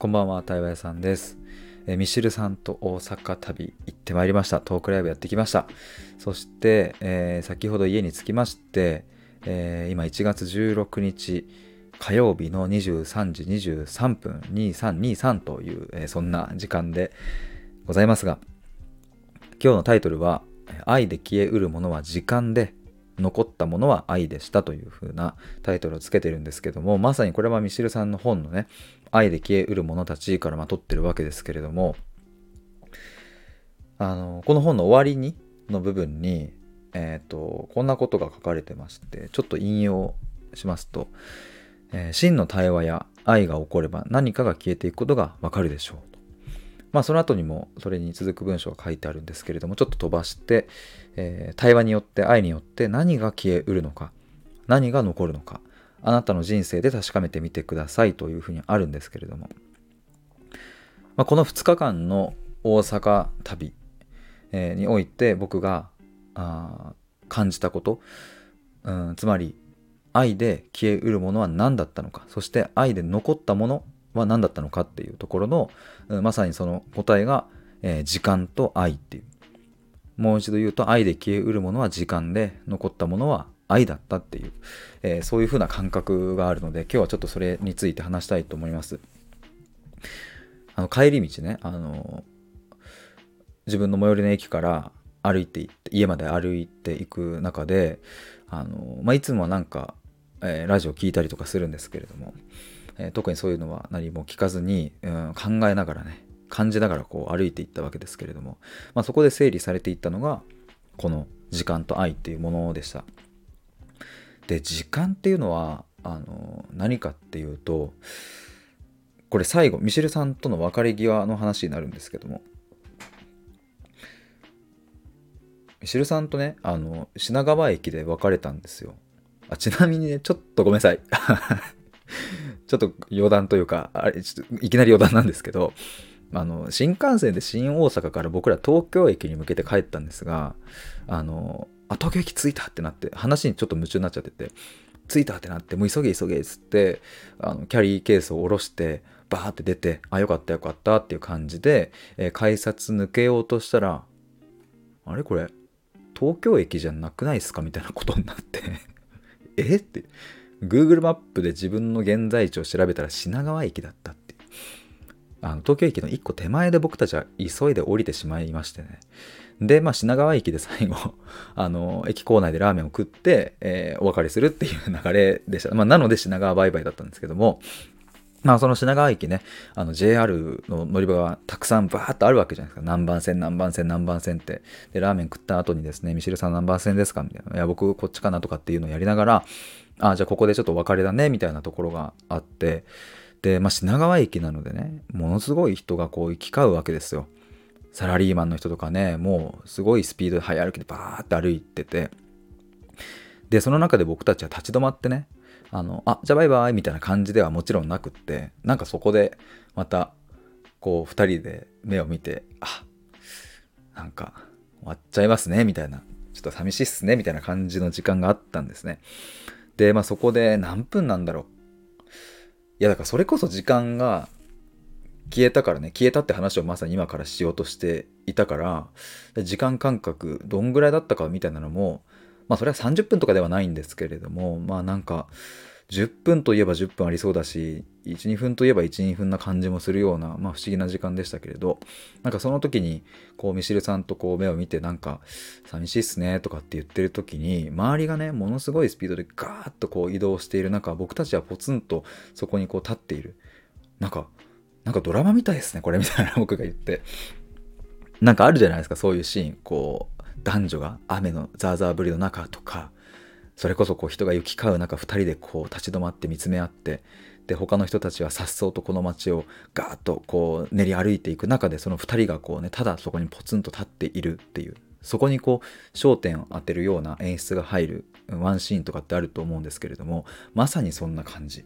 こんばんは、対話屋さんです。えーミシルさんと大阪旅行ってまいりました。トークライブやってきました。そして、えー先ほど家に着きまして、えー今1月16日火曜日の23時23分2323という、えーそんな時間でございますが、今日のタイトルは、愛で消えうるものは時間で、残ったものは愛でしたという風なタイトルをつけてるんですけども、まさにこれはミシルさんの本のね、愛で消えうる者たちからまあ取ってるわけですけれども、あの、この本の終わりに、の部分に、えっ、と、こんなことが書かれてまして、ちょっと引用しますと、えー真の対話や愛が起これば何かが消えていくことがわかるでしょう。まあその後にもそれに続く文章が書いてあるんですけれどもちょっと飛ばして、えー対話によって愛によって何が消えうるのか何が残るのかあなたの人生で確かめてみてくださいというふうにあるんですけれども、まあ、この2日間の大阪旅、えーにおいて僕があ感じたこと、うん、つまり愛で消えうるものは何だったのかそして愛で残ったものは何だったのかっていうところの、うんまさにその答えが、えー時間と愛っていう。もう一度言うと愛で消えうるものは時間で残ったものは愛だったっていう、えーそういう風な感覚があるので今日はちょっとそれについて話したいと思います。あの帰り道ねあの自分の最寄りの駅から歩いて行って家まで歩いていく中であの、まあ、いつもはなんか、えーラジオ聞いたりとかするんですけれども、え特にそういうのは何も聞かずに、うん考えながらね感じながらこう歩いていったわけですけれども、まあ、そこで整理されていったのがこの時間と愛っていうものでした。で時間っていうのはあの何かっていうとこれ最後ミシェルさんとの別れ際の話になるんですけどもミシェルさんとねあの品川駅で別れたんですよ。あちなみにねちょっとごめんなさい。ちょっと余談というかあれちょっといきなり余談なんですけどあの新幹線で新大阪から僕ら東京駅に向けて帰ったんですがあのあ東京駅着いたってなって話にちょっと夢中になっちゃってて着いたってなってもう急げ急げっつってあのキャリーケースを下ろしてバーって出てあよかったよかったっていう感じで、えー改札抜けようとしたらあれこれ東京駅じゃなくないですかみたいなことになって えって。Google マップで自分の現在地を調べたら品川駅だったってあの東京駅の一個手前で僕たちは急いで降りてしまいましてねで、まあ、品川駅で最後 あの駅構内でラーメンを食って、えーお別れするっていう流れでした、まあ、なので品川バイバイだったんですけどもまあその品川駅ね、あの JR の乗り場がたくさんバーッとあるわけじゃないですか。何番線、何番線、何番線って。で、ラーメン食った後にですね、ミシルさん何番線ですかみたいな。いや、僕こっちかなとかっていうのをやりながら、あ、じゃあここでちょっとお別れだね、みたいなところがあって、で、まあ品川駅なのでね、ものすごい人がこう行き交うわけですよ。サラリーマンの人とかね、もうすごいスピードで早歩きでバーって歩いてて、で、その中で僕たちは立ち止まってね、あの、あ、じゃあバイバイみたいな感じではもちろんなくって、なんかそこでまた、こう、二人で目を見て、あ、なんか終わっちゃいますね、みたいな、ちょっと寂しいっすね、みたいな感じの時間があったんですね。で、まあそこで何分なんだろう。いや、だからそれこそ時間が消えたからね、消えたって話をまさに今からしようとしていたから、時間間隔どんぐらいだったかみたいなのも、まあそれは30分とかではないんですけれども、まあなんか10分といえば10分ありそうだし、1、2分といえば1、2分な感じもするような、まあ不思議な時間でしたけれど、なんかその時に、こうミシルさんとこう目を見てなんか寂しいっすねとかって言ってる時に、周りがね、ものすごいスピードでガーッとこう移動している中、僕たちはポツンとそこにこう立っている。なんか、なんかドラマみたいですね、これみたいな僕が言って。なんかあるじゃないですか、そういうシーン。こう、男女が雨のザーザー降りの中とか、それこそこう人が行き交う中、2人でこう立ち止まって見つめ合って、で、他の人たちは颯爽とこの街をガーッとこう練り歩いていく中で、その2人がこうね、ただそこにポツンと立っているっていう、そこにこう焦点を当てるような演出が入るワンシーンとかってあると思うんですけれども、まさにそんな感じ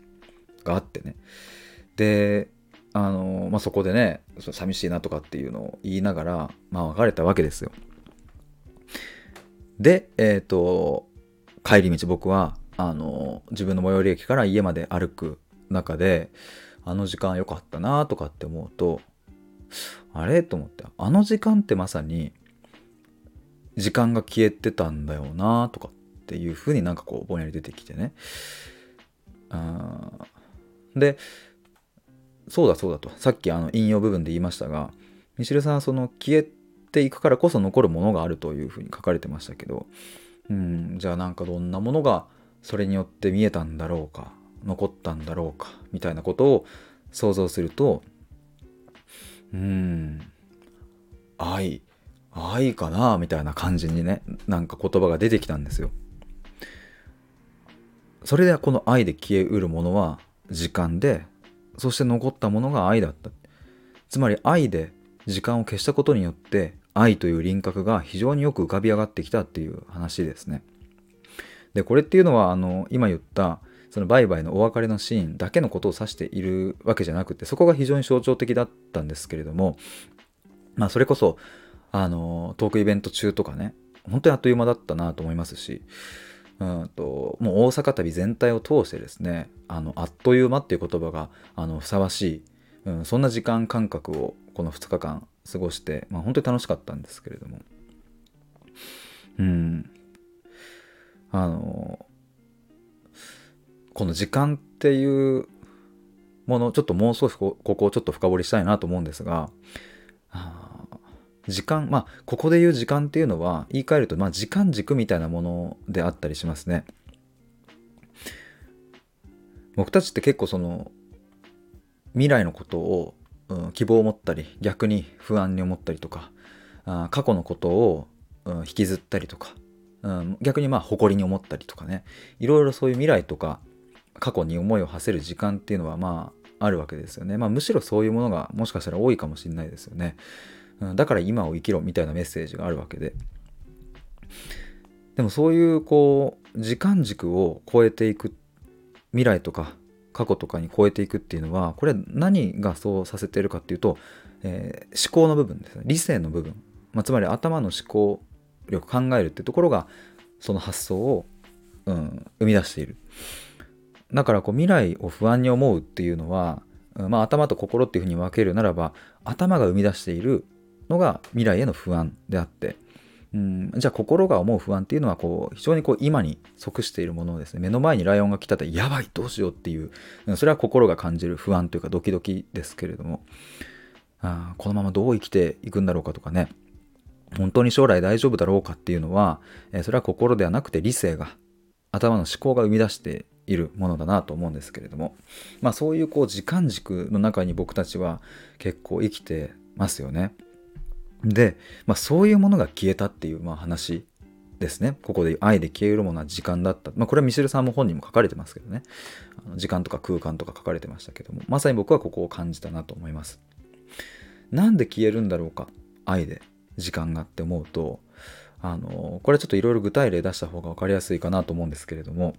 があってね。で、あのまあ、そこでね寂しいなとかっていうのを言いながら、まあ、別れたわけですよ。で、えっ、と帰り道僕はあの自分の最寄り駅から家まで歩く中であの時間良かったなとかって思うとあれ？と思って。あの時間ってまさに時間が消えてたんだよなとかっていうふうになんかこうぼんやり出てきてね。あでそうだそうだと。さっきあの引用部分で言いましたがミシルさんはその消えていくからこそ残るものがあるというふうに書かれてましたけどうんじゃあなんかどんなものがそれによって見えたんだろうか。残ったんだろうかみたいなことを想像するとうん愛愛かなみたいな感じにねなんか言葉が出てきたんですよ。それではこの愛で消えうるものは時間でそして残ったものが愛だったつまり愛で時間を消したことによって愛という輪郭が非常によく浮かび上がってきたっていう話ですねでこれっていうのはあの今言ったそのバイバイのお別れのシーンだけのことを指しているわけじゃなくてそこが非常に象徴的だったんですけれどもまあそれこそあのトークイベント中とかね本当にあっという間だったなと思いますしうんともう大阪旅全体を通してですねあのあっという間っていう言葉があのふさわしい、うん、そんな時間感覚をこの2日間過ごして、まあ、本当に楽しかったんですけれども。うん。あのこの時間っていうものちょっともう少しここをちょっと深掘りしたいなと思うんですが時間まあここで言う時間っていうのは言い換えると、まあ、時間軸みたいなものであったりしますね。僕たちって結構その未来のことを、うん、希望を持ったり逆に不安に思ったりとかあ過去のことを、うん、引きずったりとか、うん、逆にまあ誇りに思ったりとかね。いろいろそういう未来とか過去に思いを馳せる時間っていうのはまああるわけですよね。まあ、むしろそういうものがもしかしたら多いかもしれないですよね。うん、だから今を生きろみたいなメッセージがあるわけで。でもそういうこう時間軸を超えていく未来とか過去とかに超えていくっていうのはこれ何がそうさせてるかっていうと、えー、思考の部分ですね理性の部分、まあ、つまり頭の思考力考えるってところがその発想を、うん、生み出しているだからこう未来を不安に思うっていうのは、まあ、頭と心っていうふうに分けるならば頭が生み出しているのが未来への不安であってうんじゃあ心が思う不安っていうのはこう非常にこう今に即しているものをですね。目の前にライオンが来たらやばいどうしようっていうそれは心が感じる不安というかドキドキですけれども。あこのままどう生きていくんだろうかとかね。本当に将来大丈夫だろうかっていうのは、えそれは心ではなくて理性が頭の思考が生み出しているものだなと思うんですけれどもまあそういうこう時間軸の中に僕たちは結構生きてますよね。で、まあ、そういうものが消えたっていうまあ話ですね。ここで愛で消えるものは時間だった。まあ、これはミシェルさんも本人も書かれてますけどね。あの時間とか空間とか書かれてましたけども、まさに僕はここを感じたなと思います。なんで消えるんだろうか？愛で時間がって思うと、あのこれちょっといろいろ具体例出した方が分かりやすいかなと思うんですけれども、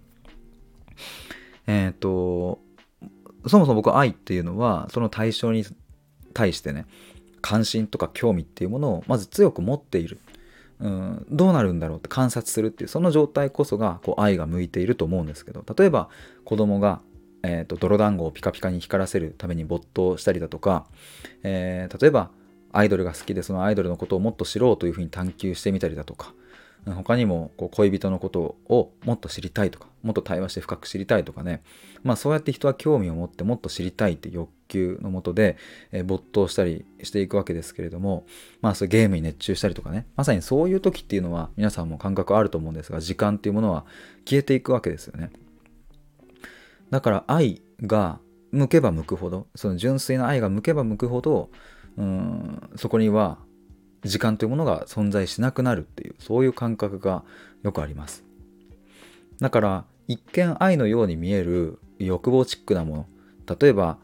えっ、ー、と、そもそも僕愛っていうのは、その対象に対してね、関心とか興味っていうものをまず強く持っている。うん、どうなるんだろうって観察するっていうその状態こそがこう愛が向いていると思うんですけど。例えば子供がえーと、泥団子をピカピカに光らせるために没頭したりだとか、えー、例えばアイドルが好きでそのアイドルのことをもっと知ろうというふうに探求してみたりだとか、他にもこう恋人のことをもっと知りたいとかもっと対話して深く知りたいとかね。まあそうやって人は興味を持ってもっと知りたいって欲求のもとで、え、没頭したりしていくわけですけれどもまあそれゲームに熱中したりとかね。まさにそういう時っていうのは皆さんも感覚あると思うんですが時間っていうものは消えていくわけですよね。だから愛が向けば向くほどその純粋な愛が向けば向くほどうんそこには時間というものが存在しなくなるっていうそういう感覚がよくあります。だから一見愛のように見える欲望チックなもの例えば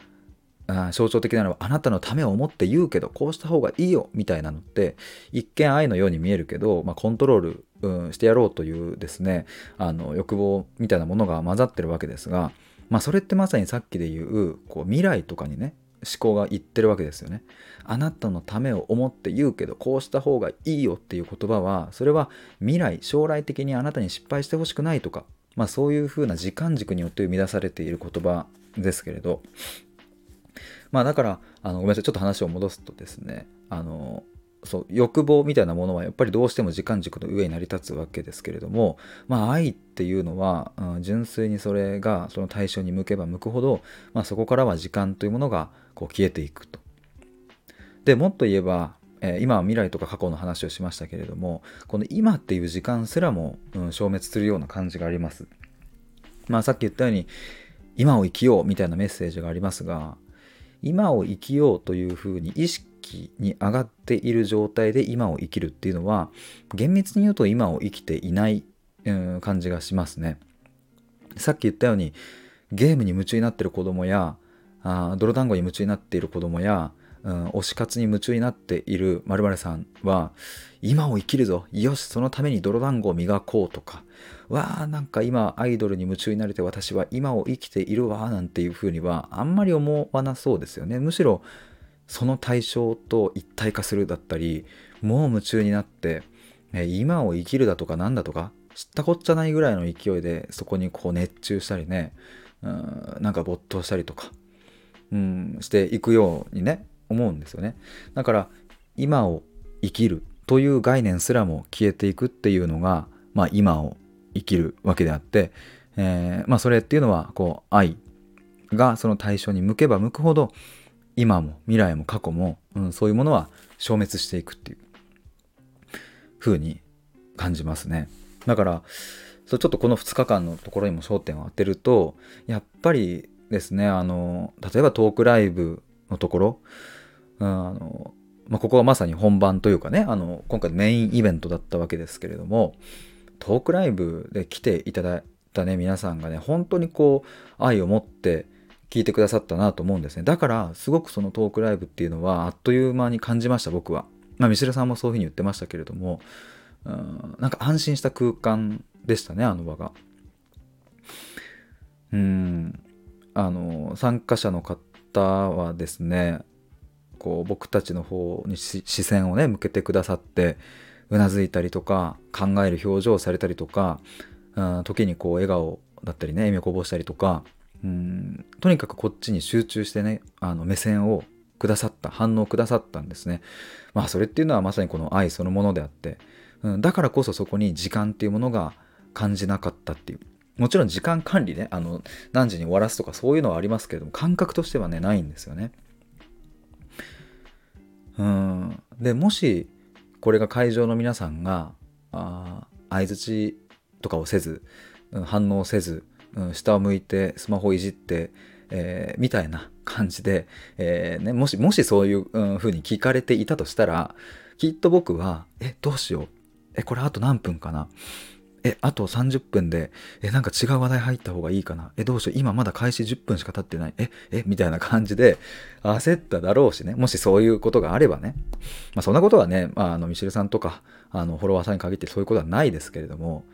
象徴的なのはあなたのためを思って言うけどこうした方がいいよみたいなのって一見愛のように見えるけど、まあ、コントロール、うん、してやろうというですねあの欲望みたいなものが混ざってるわけですが、まあ、それってまさにさっきで言うこう未来とかにね考が言ってるわけですよね。あなたのためを思って言うけどこうした方がいいよっていう言葉はそれは未来将来的にあなたに失敗してほしくないとか、まあ、そういうふうな時間軸によって生み出されている言葉ですけれどまあだからあのごめんなさいちょっと話を戻すとですねあのそう欲望みたいなものはやっぱりどうしても時間軸の上に成り立つわけですけれどもまあ愛っていうのは、うん、純粋にそれがその対象に向けば向くほど、まあ、そこからは時間というものがこう消えていくと。でもっと言えば、えー、今は未来とか過去の話をしましたけれどもこの今っていう時間すらも、うん、消滅するような感じがあります。まあさっき言ったように今を生きようみたいなメッセージがありますが今を生きようというふうに意識に上がっている状態で今を生きるっていうのは厳密に言うと今を生きていない、感じがしますね。さっき言ったようにゲームに夢中になっている子供やあ泥団子に夢中になっている子供や、うん、推し活に夢中になっている〇〇さんは今を生きるぞよしそのために泥団子を磨こうとかわあなんか今アイドルに夢中になれて私は今を生きているわなんていうふうにはあんまり思わなそうですよねむしろその対象と一体化するだったりもう夢中になって、ね、今を生きるだとかなんだとか知ったこっちゃないぐらいの勢いでそこにこう熱中したりねうんなんか没頭したりとか、うん、していくようにね思うんですよね。だから今を生きるという概念すらも消えていくっていうのが、まあ、今を生きるわけであって、えー、まあ、それっていうのはこう愛がその対象に向けば向くほど今も未来も過去も、うん、そういうものは消滅していくっていう風に感じますね。だからちょっとこの2日間のところにも焦点を当てるとやっぱりですねあの例えばトークライブのところ、うん、あのまあ、ここはまさに本番というかねあの今回メインイベントだったわけですけれどもトークライブで来ていただいたね皆さんがね本当にこう愛を持って聞いてくださったなと思うんですね。だから、すごくそのトークライブっていうのは、あっという間に感じました、僕は。まあ、ミシルさんもそういうふうに言ってましたけれども、うん、なんか安心した空間でしたね、あの場が。うん、あの、参加者の方はですね、こう、僕たちの方に視線をね、向けてくださって、うなずいたりとか、考える表情をされたりとか、うん、時にこう、笑顔だったりね、笑みをこぼしたりとか、うん。とにかくこっちに集中してねあの目線をくださった反応くださったんですね。まあそれっていうのはまさにこの愛そのものであって、うん、だからこそそこに時間っていうものが感じなかったっていう。もちろん時間管理ねあの何時に終わらすとかそういうのはありますけれども感覚としてはねないんですよね。うん。でもしこれが会場の皆さんが相づちとかをせず反応せずうん、下を向いてスマホをいじって、えー、みたいな感じで、えーね、もしもしそういう風に聞かれていたとしたらきっと僕は「えどうしよう。えこれあと何分かな。えあと30分でえなんか違う話題入った方がいいかな。えどうしよう。今まだ開始10分しか経ってない。ええみたいな感じで焦っただろうしね。もしそういうことがあればね。まあそんなことはね、まあ、あのミシルさんとかあのフォロワーさんに限ってそういうことはないですけれども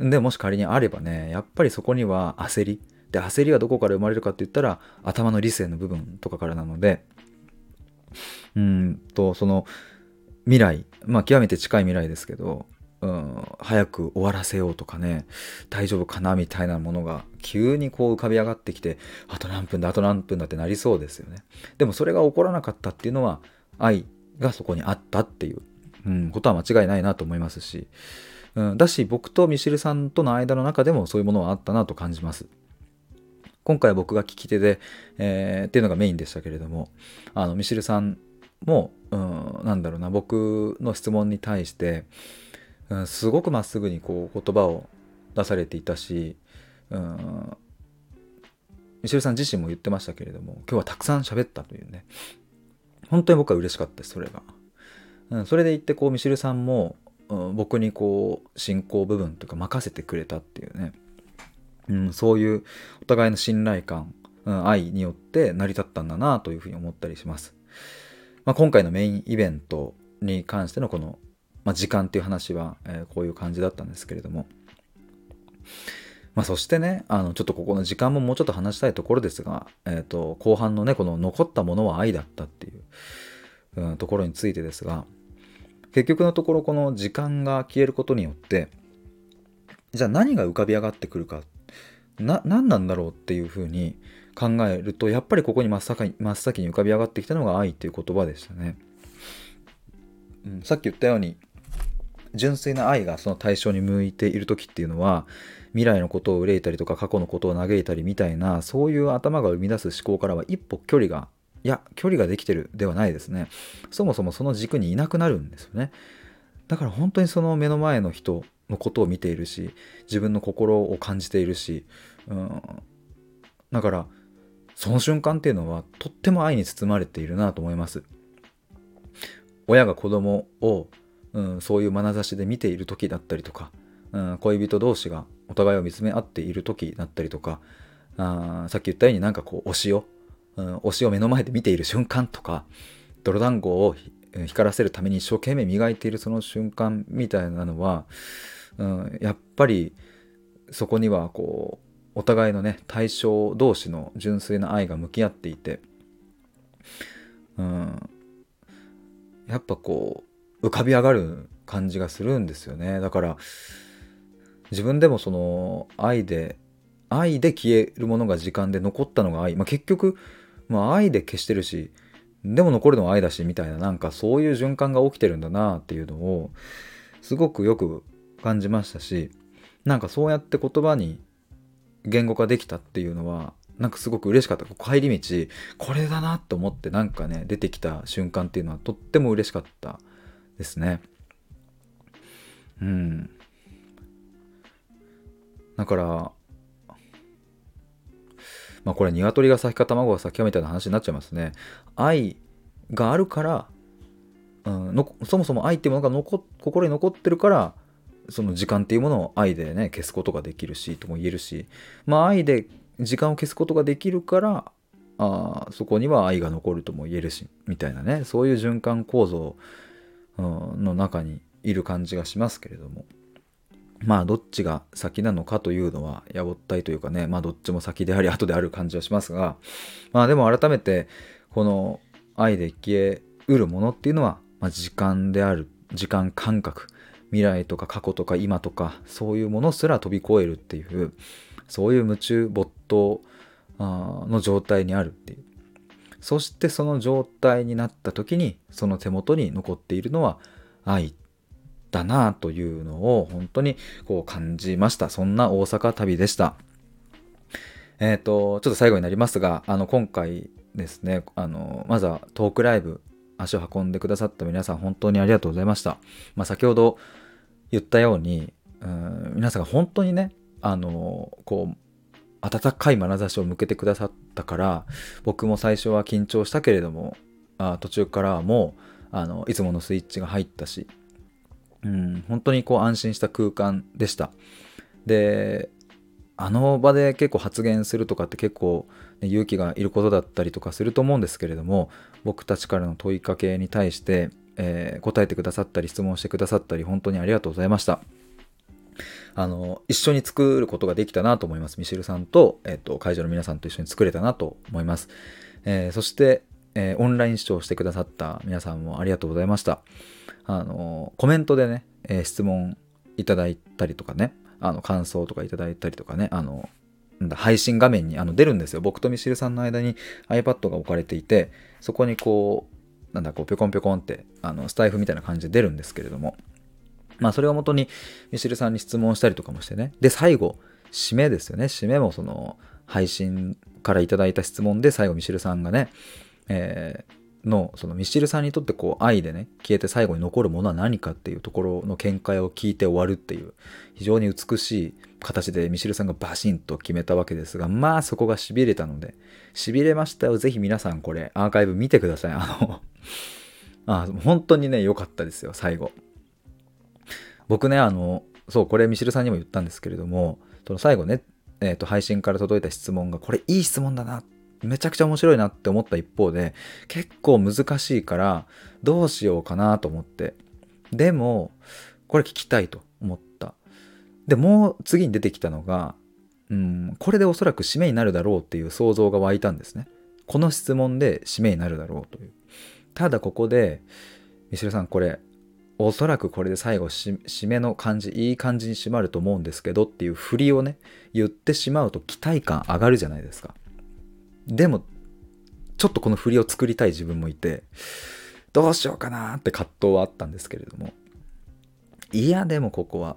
でもし仮にあればねやっぱりそこには焦り。で焦りはどこから生まれるかって言ったら頭の理性の部分とかからなので。うんとその未来。まあ極めて近い未来ですけど、うん、早く終わらせようとかね大丈夫かなみたいなものが急にこう浮かび上がってきてあと何分だあと何分だってなりそうですよね。でもそれが起こらなかったっていうのは愛がそこにあったっていう、うん、ことは間違いないなと思いますしうん、だし僕とミシルさんとの間の中でもそういうものはあったなと感じます。今回は僕が聞き手で、えー、っていうのがメインでしたけれどもあのミシルさんも、うん、なんだろうな僕の質問に対して、うん、すごくまっすぐにこう言葉を出されていたし、うん、ミシルさん自身も言ってましたけれども今日はたくさん喋ったというね。本当に僕は嬉しかったですそれが、うん、それで言ってこうミシルさんも僕にこう進行部分というか任せてくれたっていうね、うん、そういうお互いの信頼感、うん、愛によって成り立ったんだなというふうに思ったりします。まあ、今回のメインイベントに関してのこの、まあ、時間っていう話は、えー、こういう感じだったんですけれども、まあ、そしてねあのちょっとここの時間ももうちょっと話したいところですが、えーと、後半のねこの残ったものは愛だったっていう、うん、ところについてですが結局のところこの時間が消えることによってじゃあ何が浮かび上がってくるかな何なんだろうっていうふうに考えるとやっぱりここに真っ先に真っ先に浮かび上がってきたのが愛っていう言葉でしたね。うん、さっき言ったように純粋な愛がその対象に向いている時っていうのは未来のことを憂いたりとか過去のことを嘆いたりみたいなそういう頭が生み出す思考からは一歩距離がいや距離ができてるではないですね。そもそもその軸にいなくなるんですよね。だから本当にその目の前の人のことを見ているし自分の心を感じているし、うん、だからその瞬間っていうのはとっても愛に包まれているなと思います。親が子供を、うん、そういう眼差しで見ている時だったりとか、うん、恋人同士がお互いを見つめ合っている時だったりとかあさっき言ったようになんかこう推しを、うん、推しを目の前で見ている瞬間とか泥団子を光らせるために一生懸命磨いているその瞬間みたいなのは、うん、やっぱりそこにはこうお互いのね対象同士の純粋な愛が向き合っていて、うん、やっぱこう浮かび上がる感じがするんですよね。だから自分でもその愛で愛で消えるものが時間で残ったのが愛、まあ、結局、まあ、愛で消してるしでも残るのは愛だしみたいななんかそういう循環が起きてるんだなっていうのをすごくよく感じましたしなんかそうやって言葉に言語化できたっていうのはなんかすごく嬉しかった。帰り道これだなと思ってなんかね出てきた瞬間っていうのはとっても嬉しかったですね。うん。だからまあこれ鶏が先か卵が先かみたいな話になっちゃいますね。愛があるから、うん、のそもそも愛っていうものが残心に残ってるからその時間っていうものを愛でね消すことができるしとも言えるしまあ愛で時間を消すことができるからあそこには愛が残るとも言えるしみたいなねそういう循環構造、うん、の中にいる感じがしますけれども。まあどっちが先なのかというのはやぼったいというかねまあどっちも先であり後である感じはしますがまあでも改めてこの愛で消えうるものっていうのは、まあ、時間である時間感覚未来とか過去とか今とかそういうものすら飛び越えるっていうそういう夢中没頭の状態にあるっていう。そしてその状態になった時にその手元に残っているのは愛っだなというのを本当にこう感じました。そんな大阪旅でした。えっ、ー、とちょっと最後になりますがあの今回ですねあのまずはトークライブ足を運んでくださった皆さん本当にありがとうございました、まあ、先ほど言ったようにうん皆さんが本当にねあのこう温かい眼差しを向けてくださったから僕も最初は緊張したけれどもあ途中からもうあのいつものスイッチが入ったし、うん、本当にこう安心した空間でしたであの場で結構発言するとかって結構、ね、勇気がいることだったりとかすると思うんですけれども僕たちからの問いかけに対して、えー、答えてくださったり質問してくださったり本当にありがとうございました。あの一緒に作ることができたなと思います。ミシルさんと,、えーと、会場の皆さんと一緒に作れたなと思います。えー、そして、えー、オンライン視聴してくださった皆さんもありがとうございました。あのコメントでね、えー、質問いただいたりとかね、あの感想とかいただいたりとかね、あの配信画面にあの出るんですよ。僕とミシルさんの間に iPad が置かれていて、そこにこう、なんだ、こう、ぴょこんぴょこんって、あの、スタイフみたいな感じで出るんですけれども、まあ、それをもとにミシルさんに質問したりとかもしてね。で、最後、締めですよね。締めもその、配信からいただいた質問で、最後ミシルさんがね、えーのそのミシルさんにとってこう愛でね消えて最後に残るものは何かっていうところの見解を聞いて終わるっていう非常に美しい形でミシルさんがバシンと決めたわけですがまあそこがしびれたのでしびれましたよ。ぜひ皆さんこれアーカイブ見てください。あのあ本当にね良かったですよ最後。僕ねあのそうこれミシルさんにも言ったんですけれどもその最後ねえーと配信から届いた質問がこれいい質問だなっめちゃくちゃ面白いなって思った一方で結構難しいからどうしようかなと思って。でもこれ聞きたいと思った。でもう次に出てきたのがうんこれでおそらく締めになるだろうっていう想像が湧いたんですね。この質問で締めになるだろうという。ただここでミシルさんこれおそらくこれで最後締めの感じいい感じに締まると思うんですけどっていう振りをね言ってしまうと期待感上がるじゃないですか。でもちょっとこの振りを作りたい自分もいてどうしようかなって葛藤はあったんですけれどもいやでもここは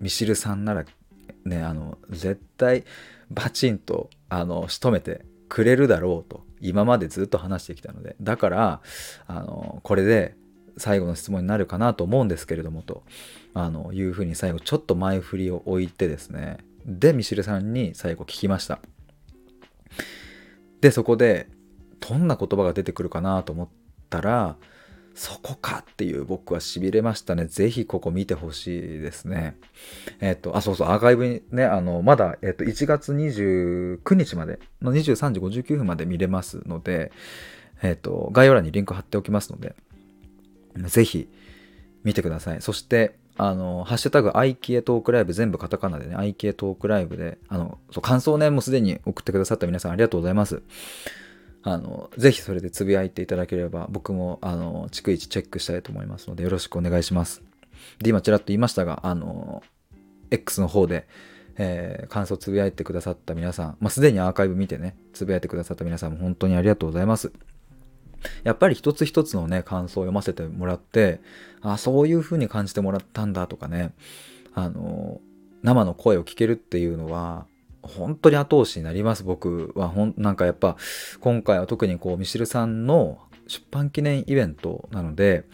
ミシルさんならねあの絶対バチンとあの仕留めてくれるだろうと今までずっと話してきたのでだからあのこれで最後の質問になるかなと思うんですけれどもとあのいうふうに最後ちょっと前振りを置いてですねでミシルさんに最後聞きました。でそこでどんな言葉が出てくるかなと思ったらそこかっていう僕はしびれましたね。ぜひここ見てほしいですね。えっ、と、あ、そうそう、アーカイブにね、あの、まだ、えっ、と、1月29日までの23時59分まで見れますので、えっ、と、概要欄にリンク貼っておきますので、ぜひ見てください。そして、あの、ハッシュタグ、アイキエトークライブ、全部カタカナでね、アイキエトークライブで、あの、そう感想ね、もうすでに送ってくださった皆さんありがとうございます。あの、ぜひそれでつぶやいていただければ、僕も、あの、逐一チェックしたいと思いますので、よろしくお願いします。で、今ちらっと言いましたが、あの、X の方で、えー、感想つぶやいてくださった皆さん、まあ、すでにアーカイブ見てね、つぶやいてくださった皆さんも本当にありがとうございます。やっぱり一つ一つのね、感想を読ませてもらって、あ、そういう風に感じてもらったんだとかね、あの、生の声を聞けるっていうのは、本当に後押しになります、僕は。ほん、なんかやっぱ、今回は特にこう、ミシルさんの出版記念イベントなので、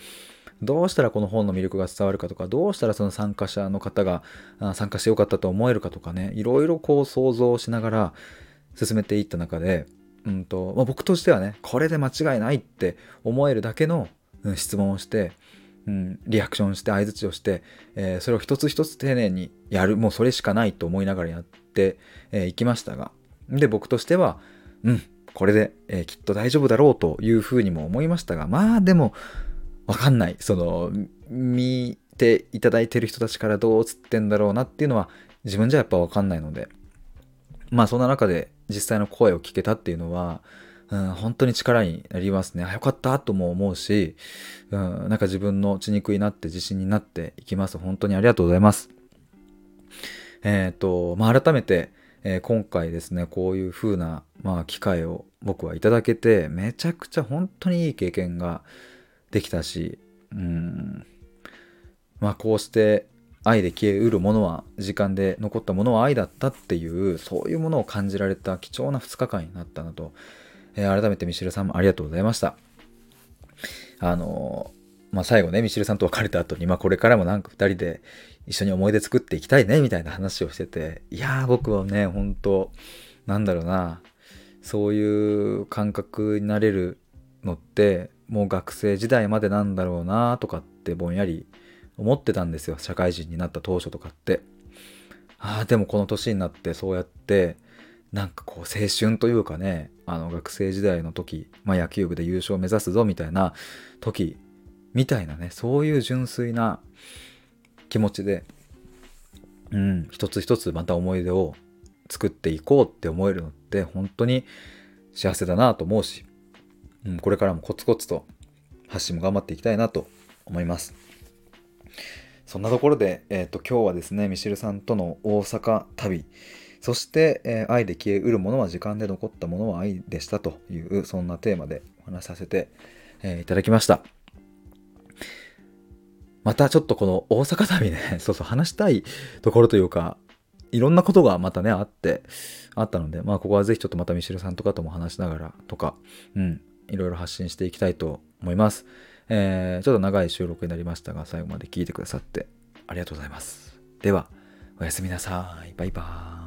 どうしたらこの本の魅力が伝わるかとか、どうしたらその参加者の方が参加してよかったと思えるかとかね、いろいろこう想像しながら進めていった中で、うんとまあ、僕としてはね、これで間違いないって思えるだけの、うん、質問をして、うん、リアクションして相づちをして、えー、それを一つ一つ丁寧にやる、もうそれしかないと思いながらやってい、えー、きましたが、で、僕としては、うん、これで、えー、きっと大丈夫だろうというふうにも思いましたが、まあでも、わかんない。その、見ていただいてる人たちからどう映ってんだろうなっていうのは、自分じゃやっぱわかんないので、まあそんな中で実際の声を聞けたっていうのは、うん、本当に力になりますね。あ、よかったとも思うし、うん、なんか自分の血肉になって自信になっていきます。本当にありがとうございます。えっ、ー、と、まあ、改めて、えー、今回ですね、こういう風な、まあ、機会を僕はいただけて、めちゃくちゃ本当にいい経験ができたし、うん、まあ、こうして愛で消えうるものは時間で残ったものは愛だったっていうそういうものを感じられた貴重な2日間になったなと、えー、改めてミシルさんもありがとうございました。あのまあ、最後ねミシルさんと別れた後に、まあ、これからもなんか2人で一緒に思い出作っていきたいねみたいな話をしてていやー僕はね本当なんだろうな。そういう感覚になれるのってもう学生時代までなんだろうなとかってぼんやり思ってたんですよ社会人になった当初とかってああでもこの年になってそうやってなんかこう青春というかねあの学生時代の時、まあ、野球部で優勝を目指すぞみたいな時みたいなねそういう純粋な気持ちでうん一つ一つまた思い出を作っていこうって思えるのって本当に幸せだなと思うし、うん、これからもコツコツと発信も頑張っていきたいなと思います。そんなところで、えっ、ー、と、今日はですね、ミシルさんとの大阪旅、そして、えー、愛で消えうるものは時間で残ったものは愛でしたという、そんなテーマでお話しさせて、えー、いただきました。またちょっとこの大阪旅ね、そうそう話したいところというか、いろんなことがまたね、あって、あったので、まあここはぜひちょっとまたミシルさんとかとも話しながらとか、うん、いろいろ発信していきたいと思います。えー、ちょっと長い収録になりましたが、最後まで聞いてくださってありがとうございます。では、おやすみなさい。バイバーイ。